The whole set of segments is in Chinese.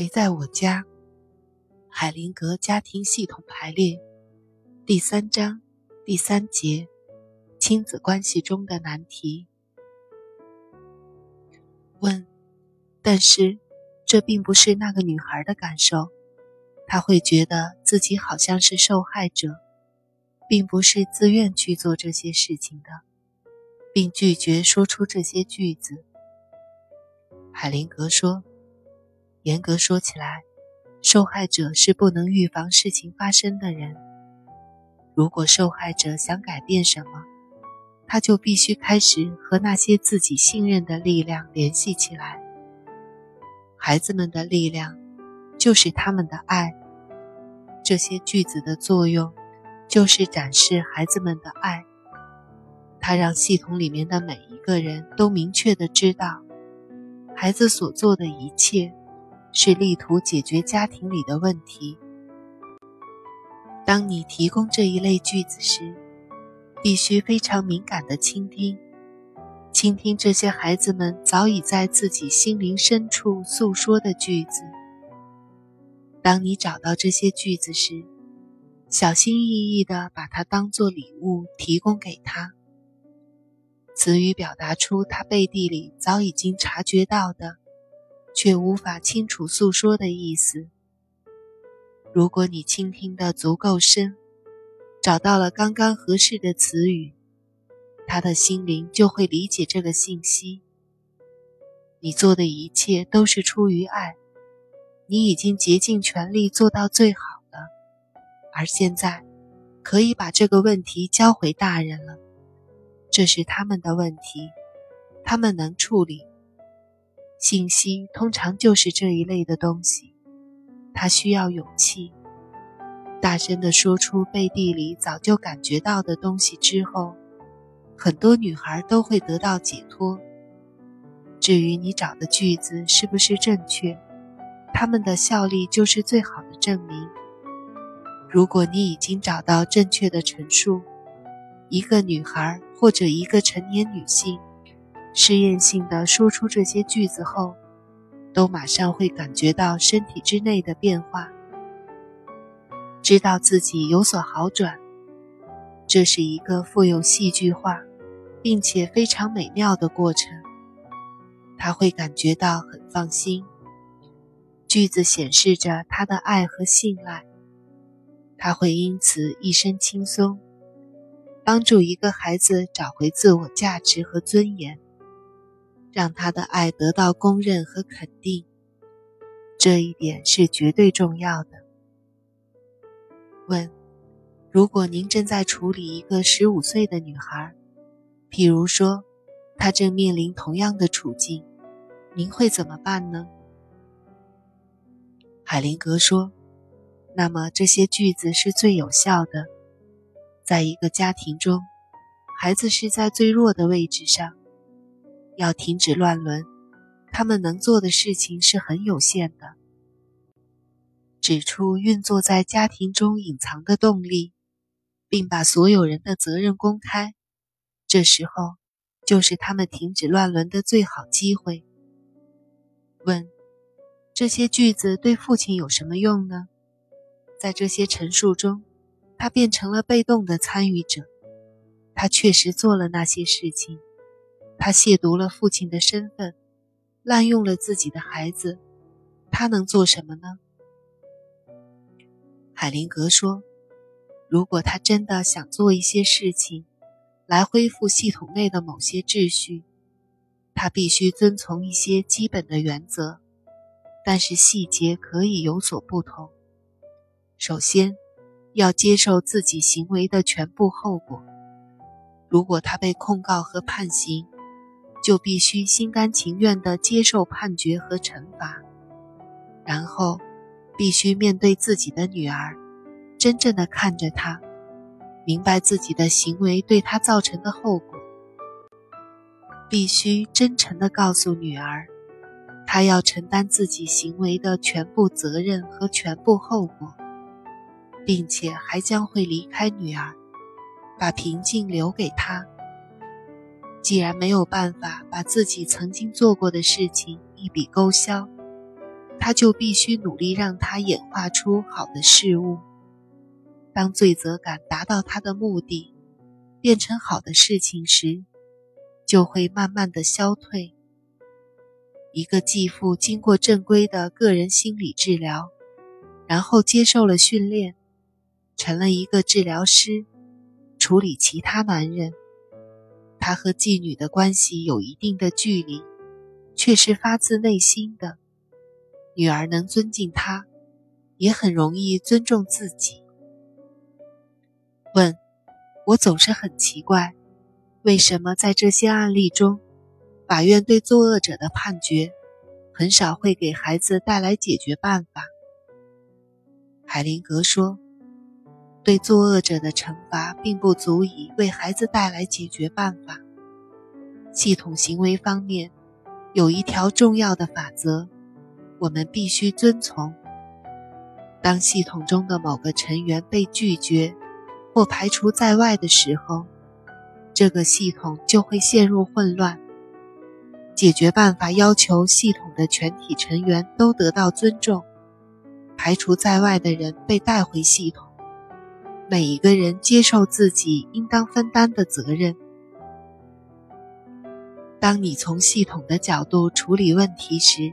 谁在我家？海灵格家庭系统排列第三章第三节：亲子关系中的难题。问：但是这并不是那个女孩的感受，她会觉得自己好像是受害者，并不是自愿去做这些事情的，并拒绝说出这些句子。海灵格说。严格说起来，受害者是不能预防事情发生的人。如果受害者想改变什么，他就必须开始和那些自己信任的力量联系起来。孩子们的力量就是他们的爱。这些句子的作用就是展示孩子们的爱。它让系统里面的每一个人都明确的知道，孩子所做的一切。是力图解决家庭里的问题。当你提供这一类句子时，必须非常敏感地倾听，倾听这些孩子们早已在自己心灵深处诉说的句子。当你找到这些句子时，小心翼翼地把它当作礼物提供给他。词语表达出他背地里早已经察觉到的。却无法清楚诉说的意思。如果你倾听的足够深，找到了刚刚合适的词语，他的心灵就会理解这个信息。你做的一切都是出于爱，你已经竭尽全力做到最好了，而现在可以把这个问题交回大人了。这是他们的问题，他们能处理。信息通常就是这一类的东西，它需要勇气，大声地说出背地里早就感觉到的东西之后，很多女孩都会得到解脱。至于你找的句子是不是正确，它们的效力就是最好的证明。如果你已经找到正确的陈述，一个女孩或者一个成年女性。试验性的说出这些句子后，都马上会感觉到身体之内的变化，知道自己有所好转。这是一个富有戏剧化，并且非常美妙的过程。他会感觉到很放心。句子显示着他的爱和信赖，他会因此一身轻松，帮助一个孩子找回自我价值和尊严。让他的爱得到公认和肯定，这一点是绝对重要的。问：如果您正在处理一个十五岁的女孩，譬如说，她正面临同样的处境，您会怎么办呢？海灵格说：“那么这些句子是最有效的。在一个家庭中，孩子是在最弱的位置上。”要停止乱伦，他们能做的事情是很有限的。指出运作在家庭中隐藏的动力，并把所有人的责任公开，这时候就是他们停止乱伦的最好机会。问：这些句子对父亲有什么用呢？在这些陈述中，他变成了被动的参与者，他确实做了那些事情。他亵渎了父亲的身份，滥用了自己的孩子，他能做什么呢？海灵格说：“如果他真的想做一些事情，来恢复系统内的某些秩序，他必须遵从一些基本的原则，但是细节可以有所不同。首先，要接受自己行为的全部后果。如果他被控告和判刑，就必须心甘情愿地接受判决和惩罚，然后必须面对自己的女儿，真正的看着她，明白自己的行为对她造成的后果。必须真诚地告诉女儿，她要承担自己行为的全部责任和全部后果，并且还将会离开女儿，把平静留给她。既然没有办法把自己曾经做过的事情一笔勾销，他就必须努力让他演化出好的事物。当罪责感达到他的目的，变成好的事情时，就会慢慢的消退。一个继父经过正规的个人心理治疗，然后接受了训练，成了一个治疗师，处理其他男人。他和妓女的关系有一定的距离，却是发自内心的。女儿能尊敬他，也很容易尊重自己。问，我总是很奇怪，为什么在这些案例中，法院对作恶者的判决很少会给孩子带来解决办法？海灵格说，对作恶者的惩罚并不足以为孩子带来解决办法。系统行为方面，有一条重要的法则，我们必须遵从：当系统中的某个成员被拒绝。或排除在外的时候，这个系统就会陷入混乱。解决办法要求系统的全体成员都得到尊重，排除在外的人被带回系统，每一个人接受自己应当分担的责任。当你从系统的角度处理问题时，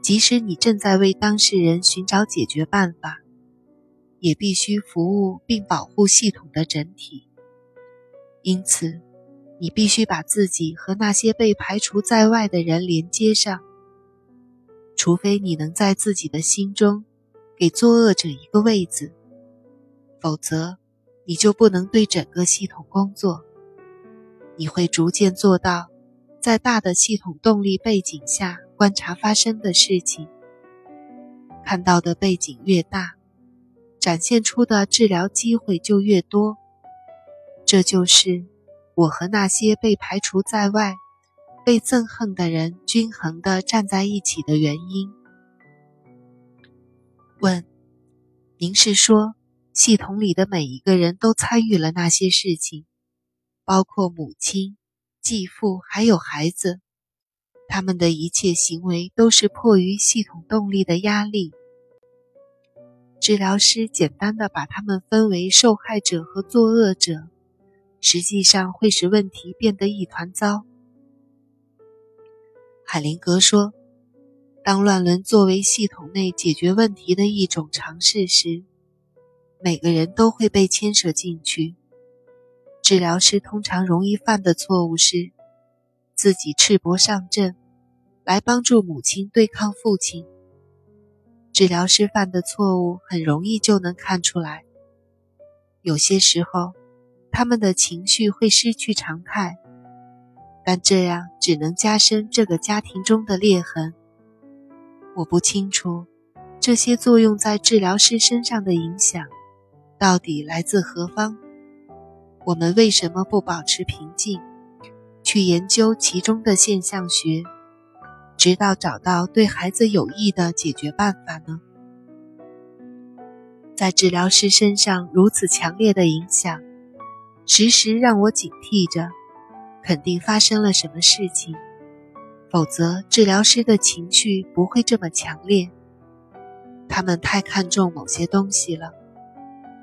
即使你正在为当事人寻找解决办法。也必须服务并保护系统的整体，因此，你必须把自己和那些被排除在外的人连接上。除非你能在自己的心中给作恶者一个位子，否则你就不能对整个系统工作。你会逐渐做到，在大的系统动力背景下观察发生的事情，看到的背景越大。展现出的治疗机会就越多，这就是我和那些被排除在外、被憎恨的人均衡的站在一起的原因。问：您是说系统里的每一个人都参与了那些事情，包括母亲、继父还有孩子，他们的一切行为都是迫于系统动力的压力？治疗师简单的把他们分为受害者和作恶者，实际上会使问题变得一团糟。海灵格说：“当乱伦作为系统内解决问题的一种尝试时，每个人都会被牵扯进去。治疗师通常容易犯的错误是，自己赤膊上阵，来帮助母亲对抗父亲。”治疗师犯的错误很容易就能看出来。有些时候，他们的情绪会失去常态，但这样只能加深这个家庭中的裂痕。我不清楚这些作用在治疗师身上的影响到底来自何方。我们为什么不保持平静，去研究其中的现象学？直到找到对孩子有益的解决办法呢？在治疗师身上如此强烈的影响，时时让我警惕着，肯定发生了什么事情，否则治疗师的情绪不会这么强烈。他们太看重某些东西了，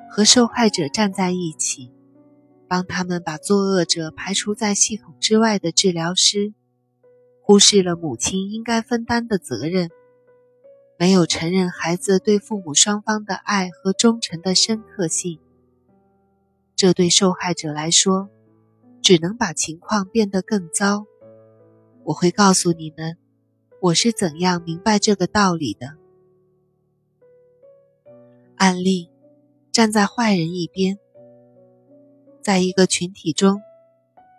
和受害者站在一起，帮他们把作恶者排除在系统之外的治疗师。忽视了母亲应该分担的责任，没有承认孩子对父母双方的爱和忠诚的深刻性。这对受害者来说，只能把情况变得更糟。我会告诉你们，我是怎样明白这个道理的。案例：站在坏人一边，在一个群体中，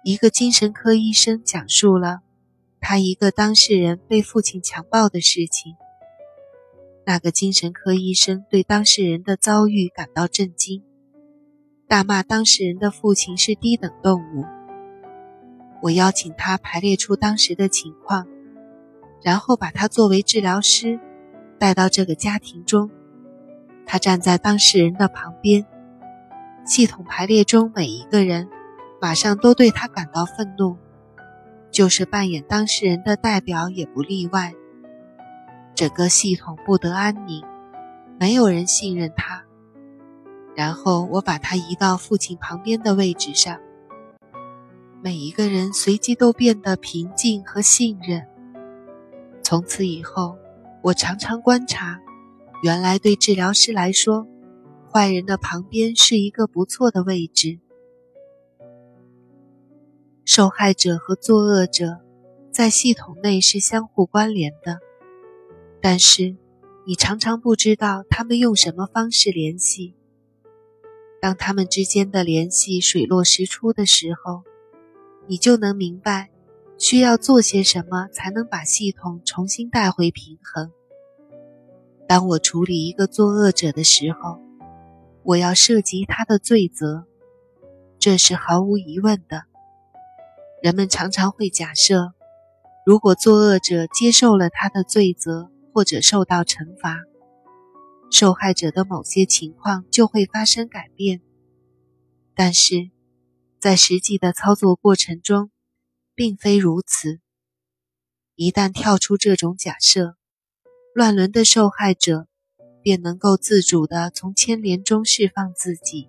一个精神科医生讲述了。他一个当事人被父亲强暴的事情，那个精神科医生对当事人的遭遇感到震惊，大骂当事人的父亲是低等动物。我邀请他排列出当时的情况，然后把他作为治疗师带到这个家庭中。他站在当事人的旁边，系统排列中每一个人马上都对他感到愤怒。就是扮演当事人的代表也不例外。整个系统不得安宁，没有人信任他。然后我把他移到父亲旁边的位置上。每一个人随即都变得平静和信任。从此以后，我常常观察，原来对治疗师来说，坏人的旁边是一个不错的位置。受害者和作恶者在系统内是相互关联的，但是你常常不知道他们用什么方式联系。当他们之间的联系水落石出的时候，你就能明白需要做些什么才能把系统重新带回平衡。当我处理一个作恶者的时候，我要涉及他的罪责，这是毫无疑问的。人们常常会假设，如果作恶者接受了他的罪责或者受到惩罚。受害者的某些情况就会发生改变，但是，在实际的操作过程中，并非如此。一旦跳出这种假设，乱伦的受害者便能够自主地从牵连中释放自己，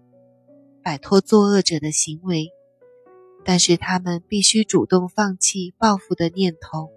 摆脱作恶者的行为。但是，他们必须主动放弃报复的念头。